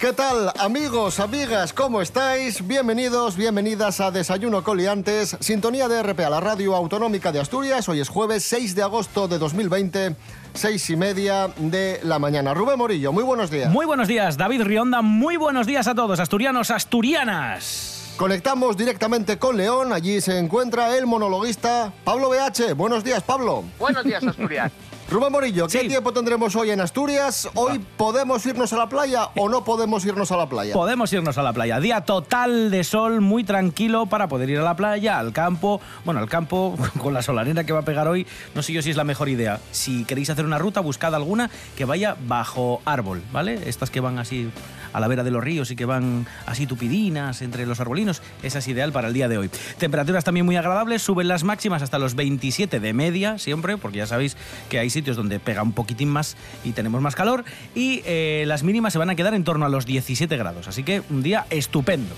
¿Qué tal, amigos, amigas? ¿Cómo estáis? Bienvenidos, bienvenidas a Desayuno Coliantes, sintonía de RPA, la radio autonómica de Asturias. Hoy es jueves 6 de agosto de 2020, seis y media de la mañana. Rubén Morillo, muy buenos días. Muy buenos días, David Rionda. Muy buenos días a todos, asturianos, asturianas. Conectamos directamente con León. Allí se encuentra el monologuista Pablo BH. Buenos días, Pablo. Buenos días, Asturias. Rubén Morillo, ¿qué Sí. tiempo tendremos hoy en Asturias? ¿Hoy podemos irnos a la playa o no podemos irnos a la playa? Podemos irnos a la playa. Día total de sol, muy tranquilo para poder ir a la playa, al campo. Bueno, al campo con la solarena que va a pegar hoy, no sé yo si es la mejor idea. Si queréis hacer una ruta, buscad alguna que vaya bajo árbol, ¿vale? Estas que van así a la vera de los ríos y que van así tupidinas entre los arbolinos. Esa es ideal para el día de hoy. Temperaturas también muy agradables, suben las máximas hasta los 27 de media siempre, porque ya sabéis que hay sitios donde pega un poquitín más y tenemos más calor. Y eh, las mínimas se van a quedar en torno a los 17 grados. Así que un día estupendo.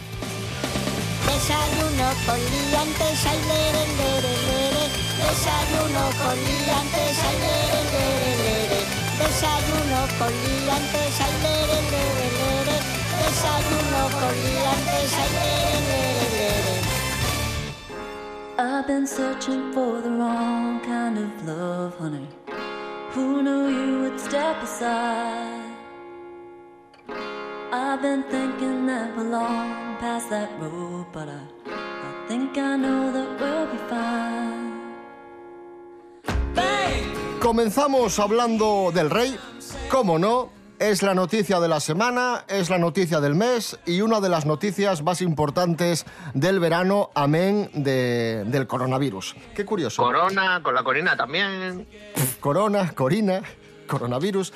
Desayuno con liantes, ay. Desayuno con liantes. I've been searching for the wrong kind of love, honey. Who knew you would step aside? I've been thinking that we're long past that road, but I, I think I know that we'll be fine. Comenzamos hablando del rey, cómo no, es la noticia de la semana, es la noticia del mes y una de las noticias más importantes del verano, amén, de- del coronavirus. Qué curioso. Corona, con la Corina también. Corona, Corina, coronavirus.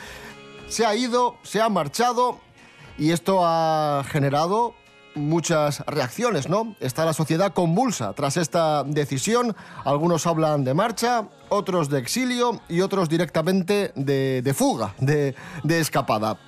Se ha ido, se ha marchado y esto ha generado muchas reacciones, ¿no? Está la sociedad convulsa tras esta decisión. Algunos hablan de marcha, otros de exilio y otros directamente de, fuga, de, de escapada.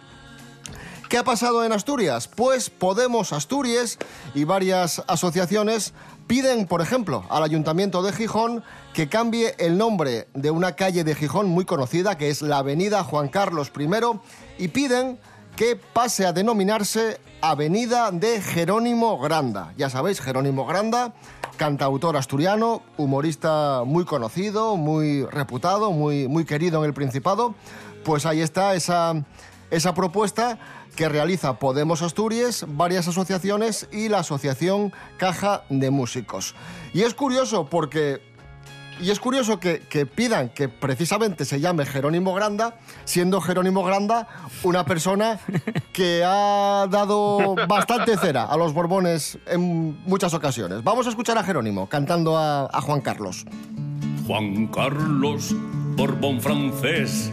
¿Qué ha pasado en Asturias? Pues Podemos Asturias y varias asociaciones piden, por ejemplo, al Ayuntamiento de Gijón que cambie el nombre de una calle de Gijón muy conocida, que es la Avenida Juan Carlos I, y piden que pase a denominarse Avenida de Jerónimo Granda. Ya sabéis, Jerónimo Granda, cantautor asturiano, humorista muy conocido, muy reputado, muy, muy querido en el Principado. Pues ahí está esa, esa propuesta que realiza Podemos Asturias, varias asociaciones y la Asociación Caja de Músicos. Y es curioso porque y es curioso que, pidan que precisamente se llame Jerónimo Granda, siendo Jerónimo Granda una persona que ha dado bastante cera a los Borbones en muchas ocasiones. Vamos a escuchar a Jerónimo cantando a, a Juan Carlos. Juan Carlos, Borbón francés,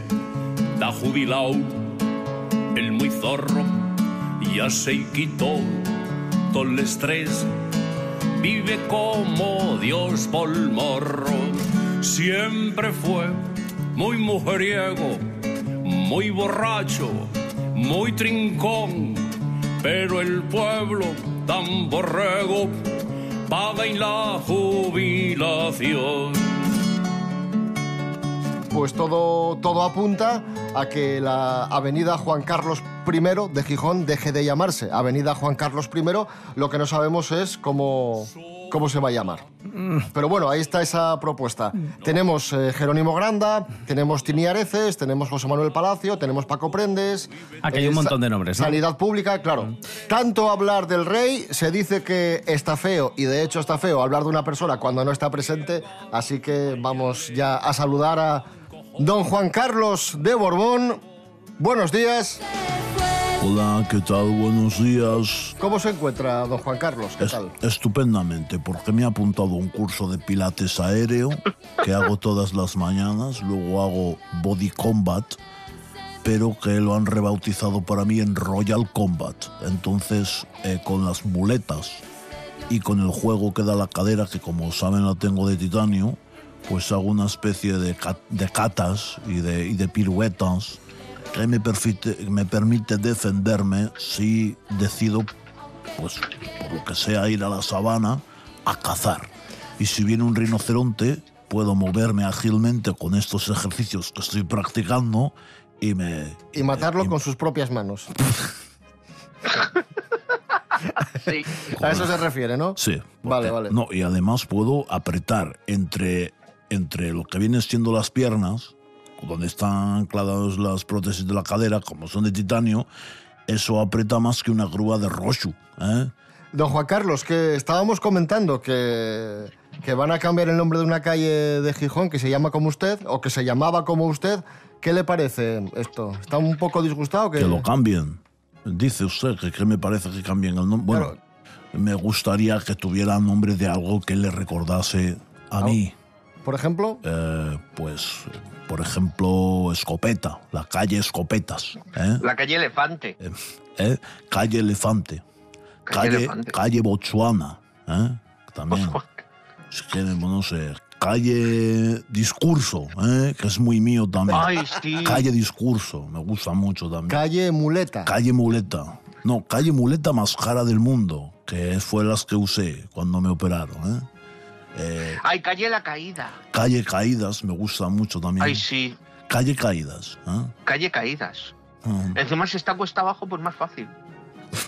da jubilao, el muy zorro, ya se quitó todo el estrés, vive como Dios por morro, siempre fue muy mujeriego, muy borracho, muy trincón, pero el pueblo tan borrego paga en la jubilación. Pues todo, todo apunta a que la avenida Juan Carlos I de Gijón deje de llamarse Avenida Juan Carlos I. Lo que no sabemos es cómo, cómo se va a llamar. Pero bueno, ahí está esa propuesta. Tenemos eh, Jerónimo Granda, tenemos Tini Areces, tenemos José Manuel Palacio, tenemos Paco Prendes. Aquí hay un sa- montón de nombres, ¿no? Sanidad pública, claro. Tanto hablar del rey, se dice que está feo, y de hecho está feo hablar de una persona cuando no está presente, así que vamos ya a saludar a don Juan Carlos de Borbón. Buenos días. Hola, ¿qué tal? Buenos días. ¿Cómo se encuentra don Juan Carlos? ¿Qué Es- tal? estupendamente, porque me he apuntado a un curso de pilates aéreo que hago todas las mañanas, luego hago body combat, pero que lo han rebautizado para mí en Royal Combat. Entonces, eh, con las muletas y con el juego que da la cadera, que como saben la tengo de titanio, pues hago una especie de, ca- de catas y de, y de piruetas que me, permite, me permite defenderme si decido, pues, por lo que sea, ir a la sabana a cazar. Y si viene un rinoceronte, puedo moverme ágilmente con estos ejercicios que estoy practicando y me... Y matarlo y- con sus propias manos. Sí. A eso se refiere, ¿no? Sí. Vale, porque- vale. No, y además puedo apretar entre, entre lo que vienen siendo las piernas, donde están ancladas las prótesis de la cadera, como son de titanio, eso aprieta más que una grúa de Roshu. ¿eh? Don Juan Carlos, que estábamos comentando que, que van a cambiar el nombre de una calle de Gijón que se llama como usted, o que se llamaba como usted. ¿Qué le parece esto? ¿Está un poco disgustado? Que, Que lo cambien. Dice usted que, que me parece que cambien el nombre. Bueno, Claro. me gustaría que tuviera nombre de algo que le recordase a mí. Por ejemplo, Eh, pues, por ejemplo, Escopeta, la calle Escopetas. ¿eh? La calle Elefante. Eh, ¿eh? Calle Elefante. Calle Calle, Elefante. calle Botswana. ¿eh? También. Si quieren, no sé. Calle Discurso, ¿eh? que es muy mío también. Ay, sí. Calle Discurso, me gusta mucho también. calle Muleta. Calle Muleta. No, calle Muleta más cara del mundo, que fue las que usé cuando me operaron. ¿eh? Eh, Ay, calle La Caída. calle Caídas me gusta mucho también. Ay, sí. Calle Caídas. ¿eh? Calle Caídas. Mm. Encima si está cuesta abajo, pues más fácil.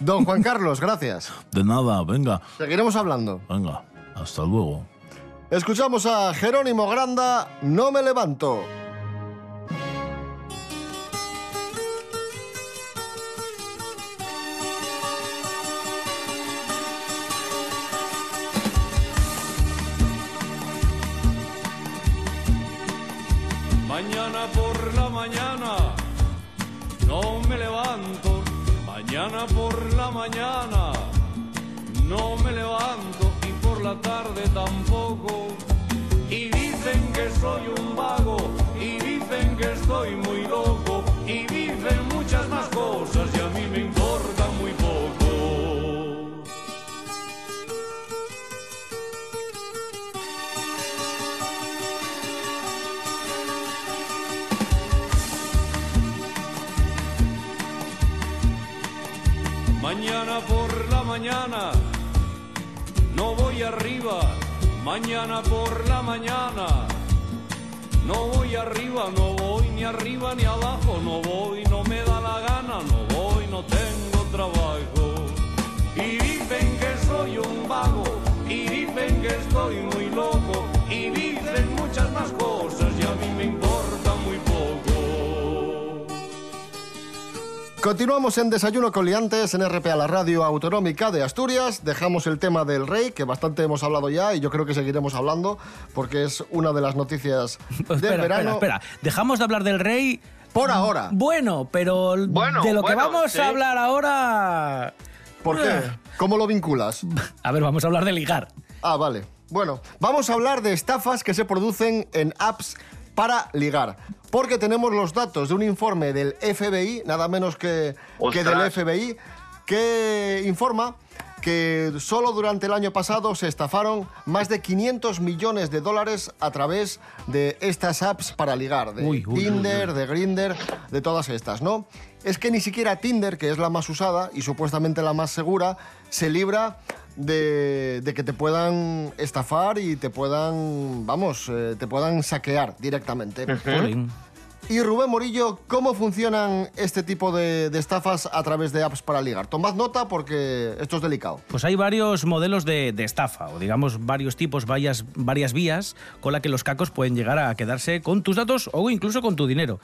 Don Juan Carlos, gracias. De nada, venga, Seguiremos hablando. venga. Hasta luego. Escuchamos a Jerónimo Granda, No me levanto. Muy loco y dicen muchas más cosas y a mí me importa muy poco. Mañana por la mañana no voy arriba. Mañana por la mañana no voy arriba, no voy ni arriba ni abajo, no voy, no me da la gana, no voy, no tengo trabajo. Y dicen que soy un vago, y dicen que estoy muy loco, y dicen muchas más cosas Continuamos en Desayuno con Liantes en RPA, la radio autonómica de Asturias. Dejamos el tema del rey, que bastante hemos hablado ya y yo creo que seguiremos hablando porque es una de las noticias del espera, verano. espera, espera. Dejamos de hablar del rey. Por ahora. Bueno, pero Bueno, de lo que vamos sí. a hablar ahora. ¿Por qué? ¿Cómo lo vinculas? A ver, vamos a hablar de ligar. Ah, vale. Bueno, vamos a hablar de estafas que se producen en apps para ligar. Porque tenemos los datos de un informe del FBI, nada menos que, que del. FBI, que informa que solo durante el año pasado se estafaron más de 500 millones de dólares a través de estas apps para ligar, de Uy, uy, uy, Tinder, de Grinder, de todas estas, ¿no? Es que ni siquiera Tinder, que es la más usada y supuestamente la más segura, se libra de, de que te puedan estafar y te puedan, vamos, eh, te puedan saquear directamente. Y Rubén Morillo, ¿cómo funcionan este tipo de, estafas a través de apps para ligar? Tomad nota porque esto es delicado. Pues hay varios modelos de, estafa, o digamos varios tipos, varias, varias vías con la que los cacos pueden llegar a quedarse con tus datos o incluso con tu dinero.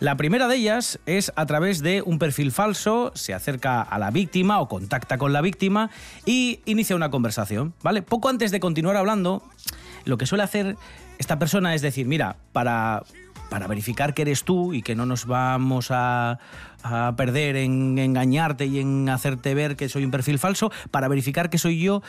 La primera de ellas es a través de un perfil falso, se acerca a la víctima o contacta con la víctima y inicia una conversación, ¿vale? Poco antes de continuar hablando, lo que suele hacer esta persona es decir, mira, para para verificar que eres tú y que no nos vamos a, a perder en engañarte y en hacerte ver que soy un perfil falso, para verificar que soy yo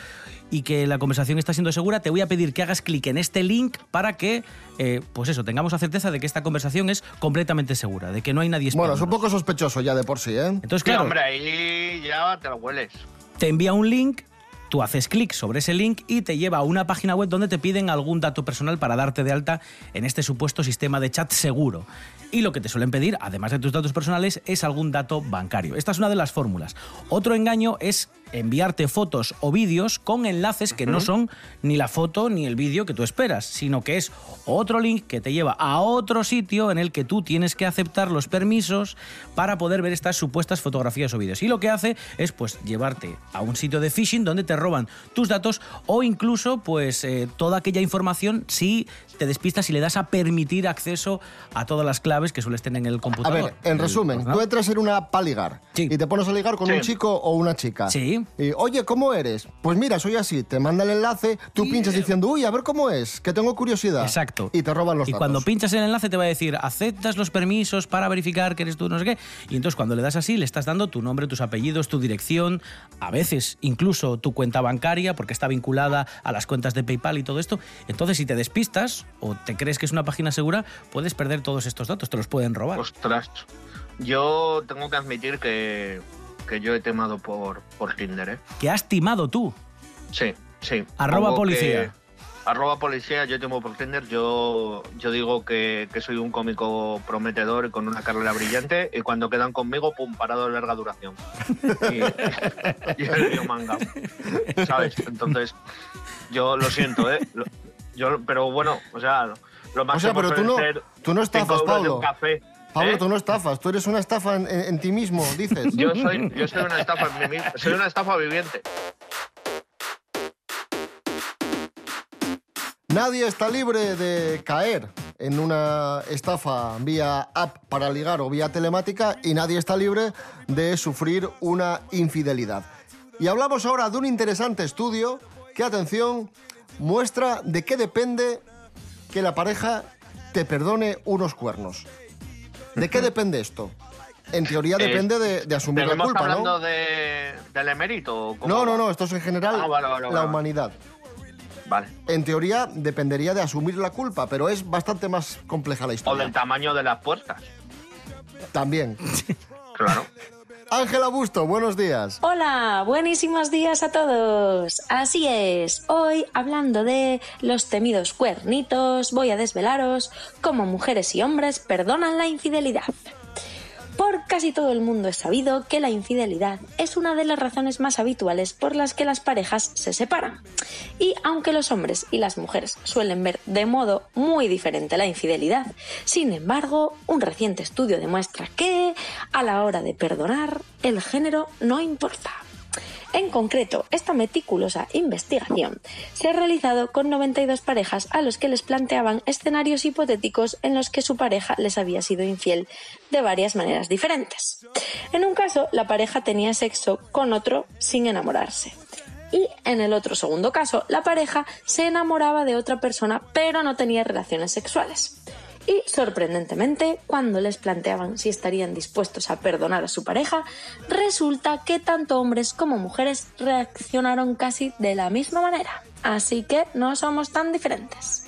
y que la conversación está siendo segura, te voy a pedir que hagas clic en este link para que, eh, pues eso, tengamos la certeza de que esta conversación es completamente segura, de que no hay nadie Bueno, es un poco sospechoso ya de por sí, ¿eh? Entonces, Sí, claro, hombre, ahí ya te lo hueles. te envía un link Tú haces clic sobre ese link y te lleva a una página web donde te piden algún dato personal para darte de alta en este supuesto sistema de chat seguro. Y lo que te suelen pedir, además de tus datos personales, es algún dato bancario. Esta es una de las fórmulas. Otro engaño es enviarte fotos o vídeos con enlaces que no son ni la foto ni el vídeo que tú esperas, sino que es otro link que te lleva a otro sitio en el que tú tienes que aceptar los permisos para poder ver estas supuestas fotografías o vídeos. Y lo que hace es pues llevarte a un sitio de phishing donde te roban tus datos o incluso pues eh, toda aquella información si te despistas y le das a permitir acceso a todas las claves que sueles tener en el A computador. ver, en El resumen, ordenador. tú entras en una para ligar Sí. y te pones a ligar con Sí. un chico o una chica. Sí. Y, oye, ¿cómo eres? Pues mira, soy así. Te manda el enlace, tú pinchas diciendo, uy, a ver cómo es, que tengo curiosidad. Exacto. Y te roban los Y datos. cuando pinchas el enlace te va a decir, aceptas los permisos para verificar que eres tú, no sé qué. Y entonces cuando le das así, le estás dando tu nombre, tus apellidos, tu dirección, a veces incluso tu cuenta bancaria, porque está vinculada a las cuentas de PayPal y todo esto. Entonces, si te despistas o te crees que es una página segura, puedes perder todos estos datos, te los pueden robar. Ostras. Yo tengo que admitir que, que yo he temado por, por Tinder, ¿eh? Que has timado tú. Sí, sí. Arroba policía. que- arroba policía, yo temo por Tinder. Yo, yo digo que, que soy un cómico prometedor y con una carrera brillante. Y cuando quedan conmigo, pum, parado de larga duración. Y, y el río manga. ¿Sabes? Entonces, yo lo siento, ¿eh? Lo- yo, pero bueno, o sea, lo más O sea, pero tú no, tú no estafas, Pablo. Un café. Pablo, ¿eh? tú no estafas, tú eres una estafa en, en- en ti mismo, dices. Yo soy, yo soy una estafa, en mí mismo. soy una estafa viviente. Nadie está libre de caer en una estafa vía app para ligar o vía telemática y nadie está libre de sufrir una infidelidad. Y hablamos ahora de un interesante estudio que, atención, muestra de qué depende que la pareja te perdone unos cuernos. ¿De qué depende esto? En teoría Eh, depende de, de asumir la ¿Seguimos culpa, hablando ¿no? de, del emérito? o cómo No, no, no, esto es en general Ah, vale, vale, la vale. humanidad. Vale. En teoría dependería de asumir la culpa, pero es bastante más compleja la O historia. del tamaño de las puertas. También. Claro. Ángela Busto, buenos días. Hola, buenísimos días a todos. Así es, hoy hablando de los temidos cuernitos, voy a desvelaros cómo mujeres y hombres perdonan la infidelidad. Por casi todo el mundo es sabido que la infidelidad es una de las razones más habituales por las que las parejas se separan. Y aunque los hombres y las mujeres suelen ver de modo muy diferente la infidelidad, sin embargo, un reciente estudio demuestra que, a la hora de perdonar, el género no importa. En concreto, esta meticulosa investigación se ha realizado con 92 parejas a los que les planteaban escenarios hipotéticos en los que su pareja les había sido infiel de varias maneras diferentes. En un caso, la pareja tenía sexo con otro sin enamorarse. Y en el otro segundo caso, la pareja se enamoraba de otra persona pero no tenía relaciones sexuales. Y sorprendentemente, cuando les planteaban si estarían dispuestos a perdonar a su pareja, resulta que tanto hombres como mujeres reaccionaron casi de la misma manera. Así que no somos tan diferentes.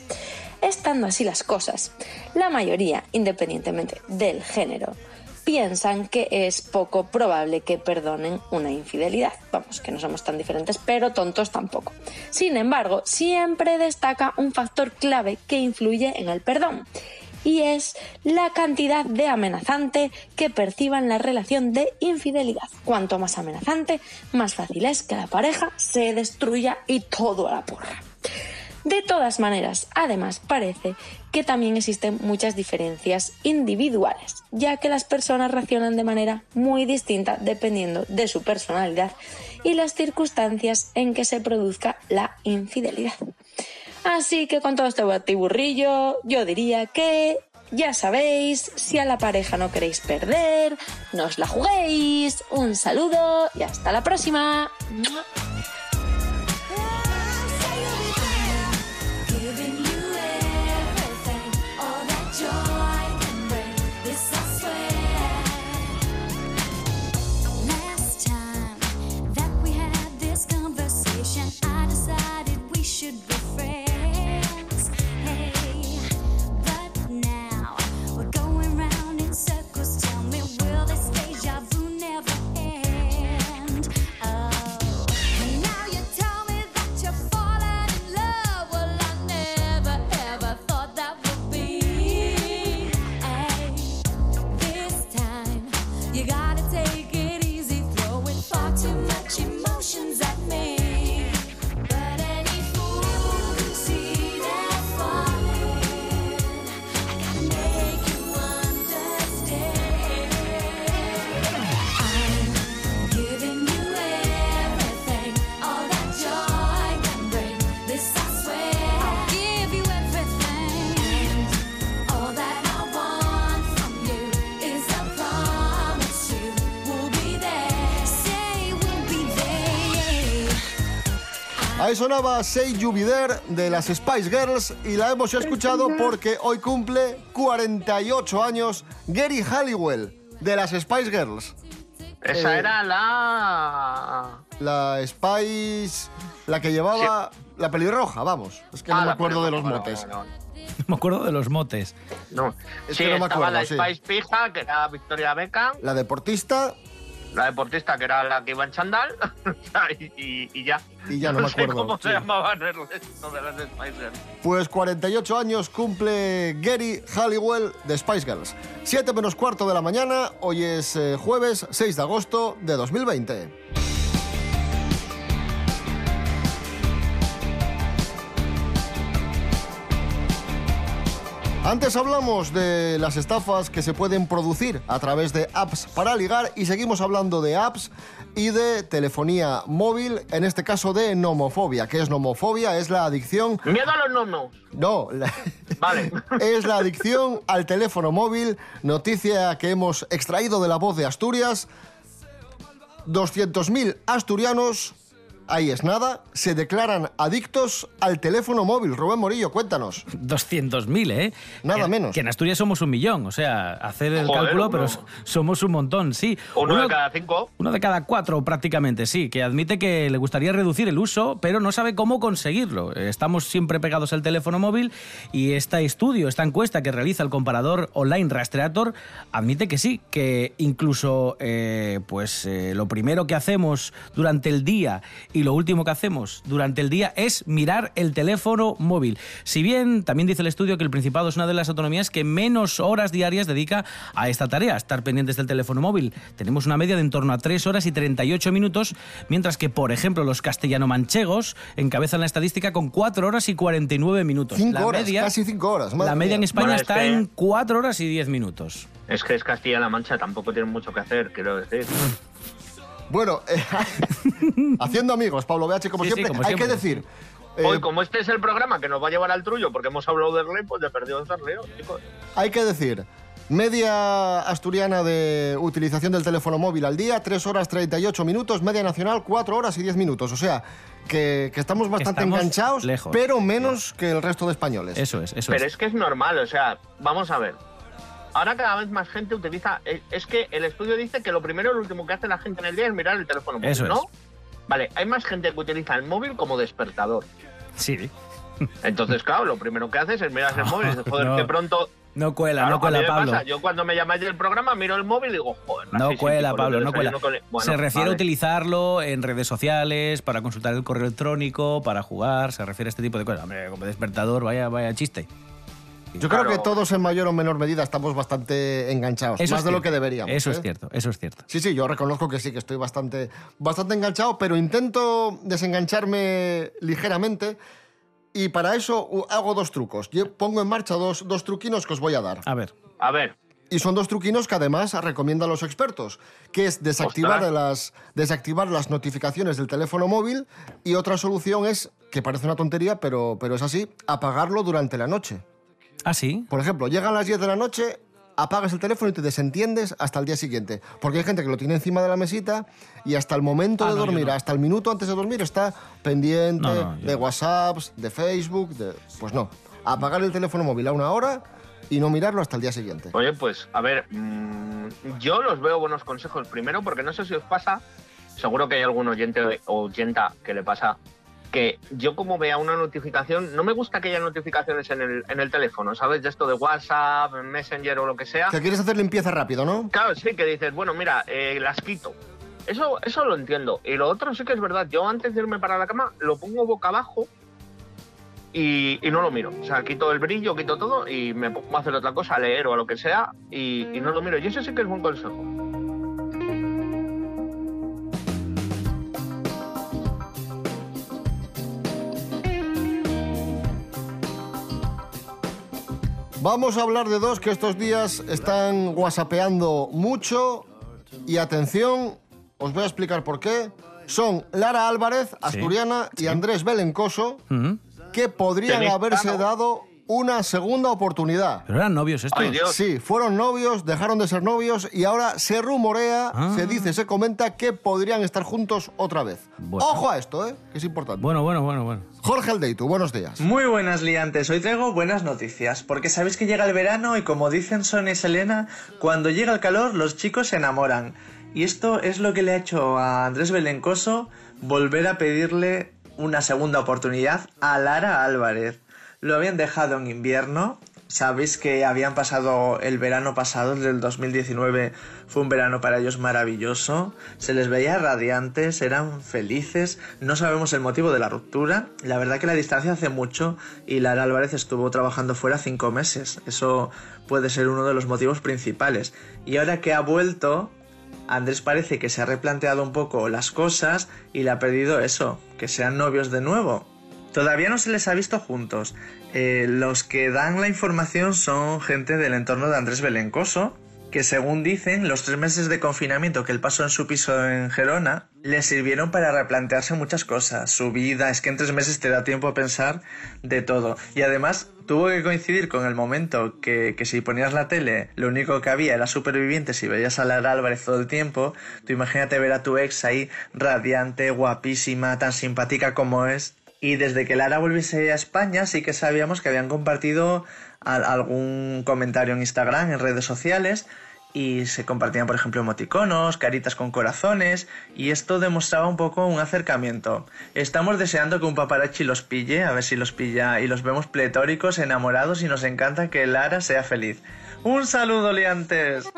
Estando así las cosas, la mayoría, independientemente del género, piensan que es poco probable que perdonen una infidelidad. Vamos, que no somos tan diferentes, pero tontos tampoco. Sin embargo, siempre destaca un factor clave que influye en el perdón. Y es la cantidad de amenazante que perciban la relación de infidelidad. Cuanto más amenazante, más fácil es que la pareja se destruya y todo a la porra. De todas maneras, además parece que también existen muchas diferencias individuales, ya que las personas reaccionan de manera muy distinta dependiendo de su personalidad y las circunstancias en que se produzca la infidelidad. Así que con todo este batiburrillo, yo diría que ya sabéis, si a la pareja no queréis perder, no os la juguéis. Un saludo y hasta la próxima. Ahí sonaba Say You Be There de las Spice Girls y la hemos escuchado porque hoy cumple 48 años Gary Halliwell de las Spice Girls. Esa Eh, era la... La Spice, la que llevaba la pelirroja, vamos. Es que no Ah, me acuerdo de los motes. vale. Me acuerdo de los motes. No. Es sí, que no me acuerdo, la sí. Spice Pija, que era Victoria Beckham, La deportista la deportista, que era la que iba en chandal, y, ya. Y ya no me sé cómo se sí. llamaban el resto de las Spice Girls. Pues 48 años cumple Gary Halliwell de Spice Girls. 7 menos cuarto de la mañana, hoy es eh, jueves 6 de agosto de 2020. Antes hablamos de las estafas que se pueden producir a través de apps para ligar y seguimos hablando de apps y de telefonía móvil, en este caso de nomofobia. ¿Qué es nomofobia? Es la adicción Miedo a los nomos. no, la- Vale. es la adicción al teléfono móvil, noticia que hemos extraído de la voz de Asturias. 200.000 asturianos, ahí es nada, se declaran adictos al teléfono móvil. Rubén Morillo, cuéntanos. 200.000, ¿eh? Nada Que- menos. Que en Asturias somos un millón, o sea, hacer el Joder, cálculo, uno- pero somos un montón, sí. Uno de cada cinco. Uno de cada cuatro prácticamente, sí, que admite que le gustaría reducir el uso, pero no sabe cómo conseguirlo. Estamos siempre pegados al teléfono móvil y este estudio, esta encuesta que realiza el comparador online Rastreator, admite que sí, que incluso eh, pues eh, lo primero que hacemos durante el día y lo último que hacemos durante el día es mirar el teléfono móvil. Si bien también dice el estudio que el Principado es una de las autonomías que menos horas diarias dedica a esta tarea, estar pendientes del teléfono móvil. Tenemos una media de en torno a 3 horas y 38 minutos, mientras que, por ejemplo, los castellano-manchegos encabezan la estadística con 4 horas y 49 minutos. 5 la horas, media, casi 5 horas. la media en. España Bueno, está en 4 horas y 10 minutos. Es que es Castilla-La Mancha, tampoco tienen mucho que hacer, quiero decir. Bueno, eh, haciendo amigos, Pablo BH, como Sí, sí, siempre, como hay que decir... eh, Hoy, como este es el programa que nos va a llevar al trullo, porque hemos hablado del rey, pues ya perdido el lío, chicos. Hay que decir, media asturiana de utilización del teléfono móvil al día, 3 horas 38 minutos, media nacional 4 horas y 10 minutos. O sea, que, que estamos bastante estamos enganchados, lejos. pero menos que el resto de españoles. Eso es, eso Pero es. es que es normal, o sea, vamos a ver. Ahora cada vez más gente utiliza. eh, Es que el estudio dice que lo primero y lo último que hace la gente en el día es mirar el teléfono móvil, Eso es. ¿no? Vale, hay más gente que utiliza el móvil como despertador. Sí. Entonces, claro, lo primero que haces es mirar el móvil y dices, joder, No. que pronto. No cuela, Claro, no cuela, Pablo. pasa, Yo cuando me llamáis del programa miro el móvil y digo, joder. No cuela, Pablo, no cuela. Bueno, se refiere vale. a utilizarlo en redes sociales, para consultar el correo electrónico, para jugar, se refiere a este tipo de cosas. Hombre, como despertador, vaya, vaya chiste. Yo creo Claro. que todos en mayor o menor medida estamos bastante enganchados, Eso más es de lo que deberíamos. Eso es ¿eh? cierto, eso es cierto. Sí, sí, yo reconozco que sí, que estoy bastante, bastante enganchado, pero intento desengancharme ligeramente y para eso hago dos trucos. Yo pongo en marcha dos, dos truquinos que os voy a dar. A ver, A ver, Y son dos truquinos que además recomiendan los expertos, que es desactivar Ostras. las, desactivar las notificaciones del teléfono móvil y otra solución es, que parece una tontería, pero, pero es así, apagarlo durante la noche. ¿Ah, sí? Por ejemplo, llegan las 10 de la noche, apagas el teléfono y te desentiendes hasta el día siguiente. Porque hay gente que lo tiene encima de la mesita y hasta el momento Ah, de no, dormir, no. hasta el minuto antes de dormir, está pendiente No, no, yo de no. WhatsApps, de Facebook, de... Pues no, apagar el teléfono móvil a una hora y no mirarlo hasta el día siguiente. Oye, pues, a ver, mm, yo los veo buenos consejos. Primero, porque no sé si os pasa, seguro que hay algún oyente o oyenta que le pasa, que yo como vea una notificación, no me gusta que haya notificaciones en el, en el teléfono, ¿sabes? De esto de WhatsApp, Messenger o lo que sea. Que quieres hacer limpieza rápido, ¿no? Claro, sí, que dices, bueno, mira, eh, las quito. Eso, eso lo entiendo. Y lo otro sí que es verdad. Yo antes de irme para la cama lo pongo boca abajo y, y no lo miro. O sea, quito el brillo, quito todo y me pongo a hacer otra cosa, a leer o a lo que sea y, y no lo miro. Y eso sí que es buen consejo. Vamos a hablar de dos que estos días están whatsappeando mucho y atención, os voy a explicar por qué. Son Lara Álvarez, asturiana, y Andrés Belencoso, que podrían haberse dado una segunda oportunidad. Pero eran novios estos. Ay, Dios. Sí, fueron novios, dejaron de ser novios y ahora se rumorea, Ah. se dice, se comenta que podrían estar juntos otra vez. Bueno. Ojo a esto, ¿eh? Que es importante. Bueno, bueno, bueno, bueno. Jorge Aldeitu, buenos días. Muy buenas liantes, hoy traigo buenas noticias, porque sabéis que llega el verano y como dicen Sonia y Selena, cuando llega el calor los chicos se enamoran. Y esto es lo que le ha hecho a Andrés Belencoso volver a pedirle una segunda oportunidad a Lara Álvarez. Lo habían dejado en invierno, sabéis que habían pasado el verano pasado, el del 2019, fue un verano para ellos maravilloso, se les veía radiantes, eran felices, no sabemos el motivo de la ruptura, la verdad que la distancia hace mucho y Lara Álvarez estuvo trabajando fuera cinco meses, eso puede ser uno de los motivos principales. Y ahora que ha vuelto, Andrés parece que se ha replanteado un poco las cosas y le ha pedido eso, que sean novios de nuevo. Todavía no se les ha visto juntos. Eh, los que dan la información son gente del entorno de Andrés Belencoso, que según dicen, los tres meses de confinamiento que él pasó en su piso en Gerona le sirvieron para replantearse muchas cosas. Su vida, es que en tres meses te da tiempo a pensar de todo. Y además tuvo que coincidir con el momento que, que si ponías la tele, lo único que había era supervivientes y veías a Lara Álvarez todo el tiempo. Tú imagínate ver a tu ex ahí radiante, guapísima, tan simpática como es. Y desde que Lara volviese a España sí que sabíamos que habían compartido al- algún comentario en Instagram, en redes sociales, y se compartían, por ejemplo, emoticonos, caritas con corazones, y esto demostraba un poco un acercamiento. Estamos deseando que un paparazzi los pille, a ver si los pilla, y los vemos pletóricos, enamorados, y nos encanta que Lara sea feliz. ¡Un saludo, liantes!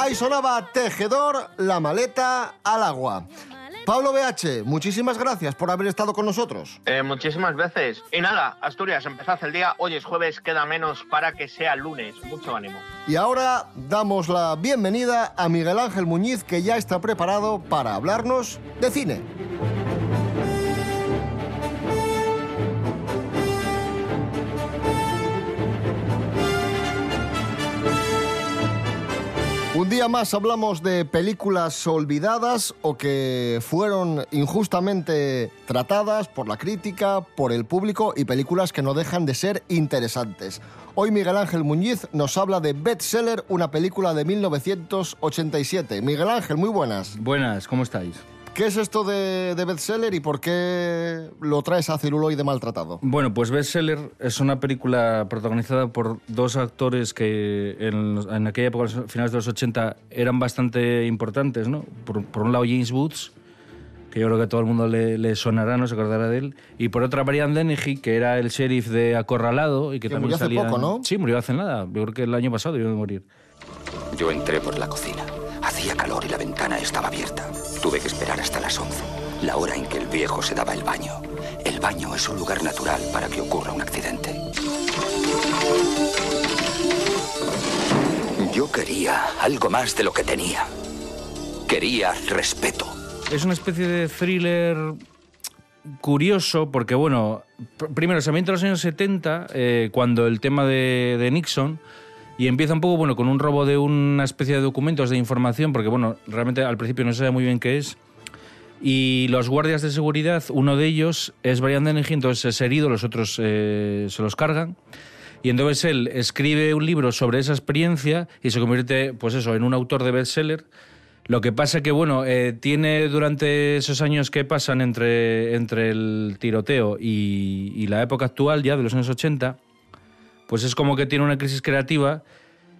Ahí sonaba Tejedor, la maleta al agua. Pablo BH, muchísimas gracias por haber estado con nosotros. Eh, muchísimas veces. Y nada, Asturias, empezad el día. Hoy es jueves, queda menos para que sea lunes. Mucho ánimo. Y ahora damos la bienvenida a Miguel Ángel Muñiz, que ya está preparado para hablarnos de cine. Un día más hablamos de películas olvidadas o que fueron injustamente tratadas por la crítica, por el público y películas que no dejan de ser interesantes. Hoy Miguel Ángel Muñiz nos habla de Bestseller, una película de 1987. Miguel Ángel, muy buenas. Buenas, ¿cómo estáis? ¿Qué es esto de, de Bestseller y por qué lo traes a celuloide maltratado? Bueno, pues Bestseller es una película protagonizada por dos actores que en, en aquella época, a finales de los 80, eran bastante importantes, ¿no? Por, por un lado James Woods que yo creo que a todo el mundo le, le sonará, no se acordará de él. Y por otra, Brian Dennehy, que era el sheriff de Acorralado y que, Que también murió hace salía... poco, ¿no? Sí, murió hace nada. Yo creo que el año pasado debió de morir. Yo entré por la cocina. Hacía calor y la ventana estaba abierta. Tuve que esperar hasta las 11, la hora en que el viejo se daba el baño. El baño es un lugar natural para que ocurra un accidente. Yo quería algo más de lo que tenía. Quería respeto. Es una especie de thriller curioso porque, bueno, pr- primero se ambienta en los años 70, eh, cuando el tema de, de Nixon, y empieza un poco, bueno, con un robo de una especie de documentos de información, porque, bueno, realmente al principio no se sabe muy bien qué es, y los guardias de seguridad, uno de ellos es Brian Dennehy, entonces es herido, los otros eh, se los cargan. Y entonces él escribe un libro sobre esa experiencia y se convierte, pues eso, en un autor de bestseller. Lo que pasa que, bueno, eh, tiene durante esos años que pasan entre, entre el tiroteo y, la época actual, ya de los años 80, pues es como que tiene una crisis creativa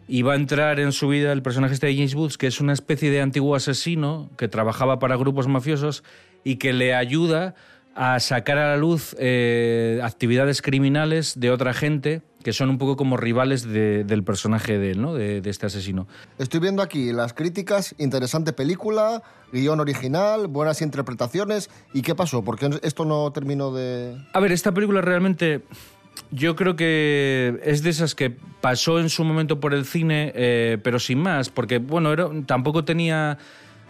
y va a entrar en su vida el personaje este de James Woods, que es una especie de antiguo asesino que trabajaba para grupos mafiosos y que le ayuda a sacar a la luz eh, actividades criminales de otra gente que son un poco como rivales de- del personaje de él, ¿no? de, de este asesino. Estoy viendo aquí las críticas, interesante película, guion original, buenas interpretaciones. ¿Y qué pasó? ¿Por qué esto no terminó de...? A ver, esta película realmente yo creo que es de esas que pasó en su momento por el cine, eh, pero sin más, porque bueno, era- tampoco tenía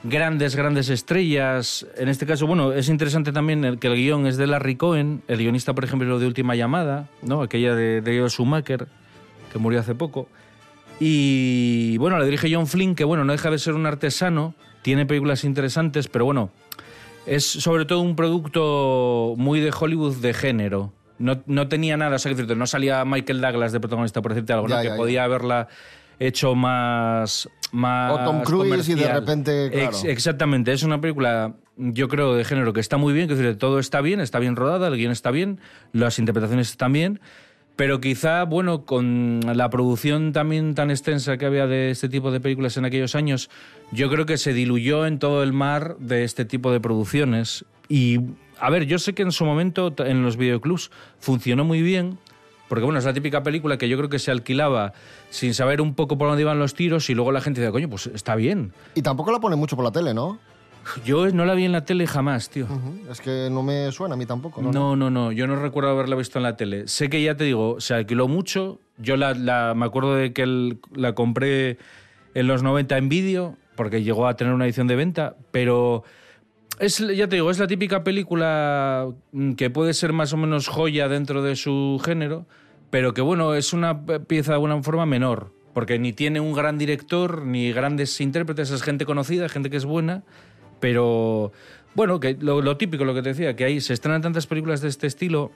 grandes, grandes estrellas. En este caso, bueno, es interesante también que el guion es de Larry Cohen, el guionista, por ejemplo, de Última Llamada, ¿no? aquella de, de Schumacher, que murió hace poco. Y bueno, la dirige John Flynn, que bueno, no deja de ser un artesano, tiene películas interesantes, pero bueno, es sobre todo un producto muy de Hollywood de género. No, no tenía nada, o sea, que no salía Michael Douglas de protagonista, por decirte algo, ¿no? Ya, que podía haberla hecho más, más O Tom Cruise y de repente, claro. Ex- exactamente, es una película, yo creo, de género que está muy bien, que decirte, todo está bien, está bien rodada, el guion está bien, las interpretaciones están bien, pero quizá, bueno, con la producción también tan extensa que había de este tipo de películas en aquellos años, yo creo que se diluyó en todo el mar de este tipo de producciones. Y, a ver, yo sé que en su momento en los videoclubs funcionó muy bien, porque, bueno, es la típica película que yo creo que se alquilaba sin saber un poco por dónde iban los tiros y luego la gente decía, coño, pues está bien. Y tampoco la ponen mucho por la tele, ¿no? Yo no la vi en la tele jamás, tío. Es que no me suena a mí tampoco. No, No, no, no, yo no recuerdo haberla visto en la tele. Sé que ya te digo, se alquiló mucho. Yo la, la- me acuerdo de que el- la compré en los 90 en vídeo, porque llegó a tener una edición de venta, pero es, ya te digo, es la típica película mm, que puede ser más o menos joya dentro de su género, pero que bueno, es una pieza de alguna forma menor, porque ni tiene un gran director, ni grandes intérpretes, es gente conocida, gente que es buena, pero bueno, que lo, típico, lo que te decía, que ahí se estrenan tantas películas de este estilo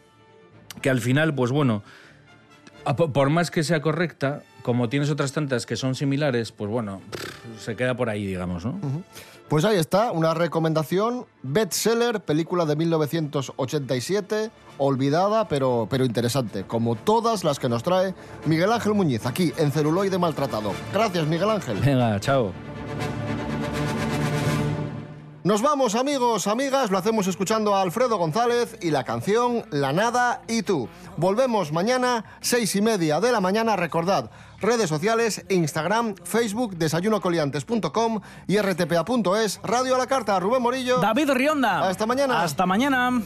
que al final, pues bueno, por más que sea correcta, como tienes otras tantas que son similares, pues bueno, se queda por ahí, digamos, ¿no? Pues ahí está, una recomendación, bestseller, película de 1987, olvidada pero, pero interesante, como todas las que nos trae Miguel Ángel Muñiz, aquí en Celuloide Maltratado. Gracias, Miguel Ángel. Venga, chao. Nos vamos, amigos, amigas, lo hacemos escuchando a Alfredo González y la canción La Nada y tú. Volvemos mañana, seis y media de la mañana, recordad, redes sociales, Instagram, Facebook, desayunocoliantes.com y rtpa.es, Radio a la Carta, Rubén Morillo. David Rionda. Hasta mañana. Hasta mañana.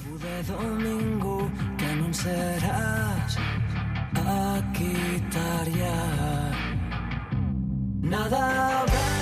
nada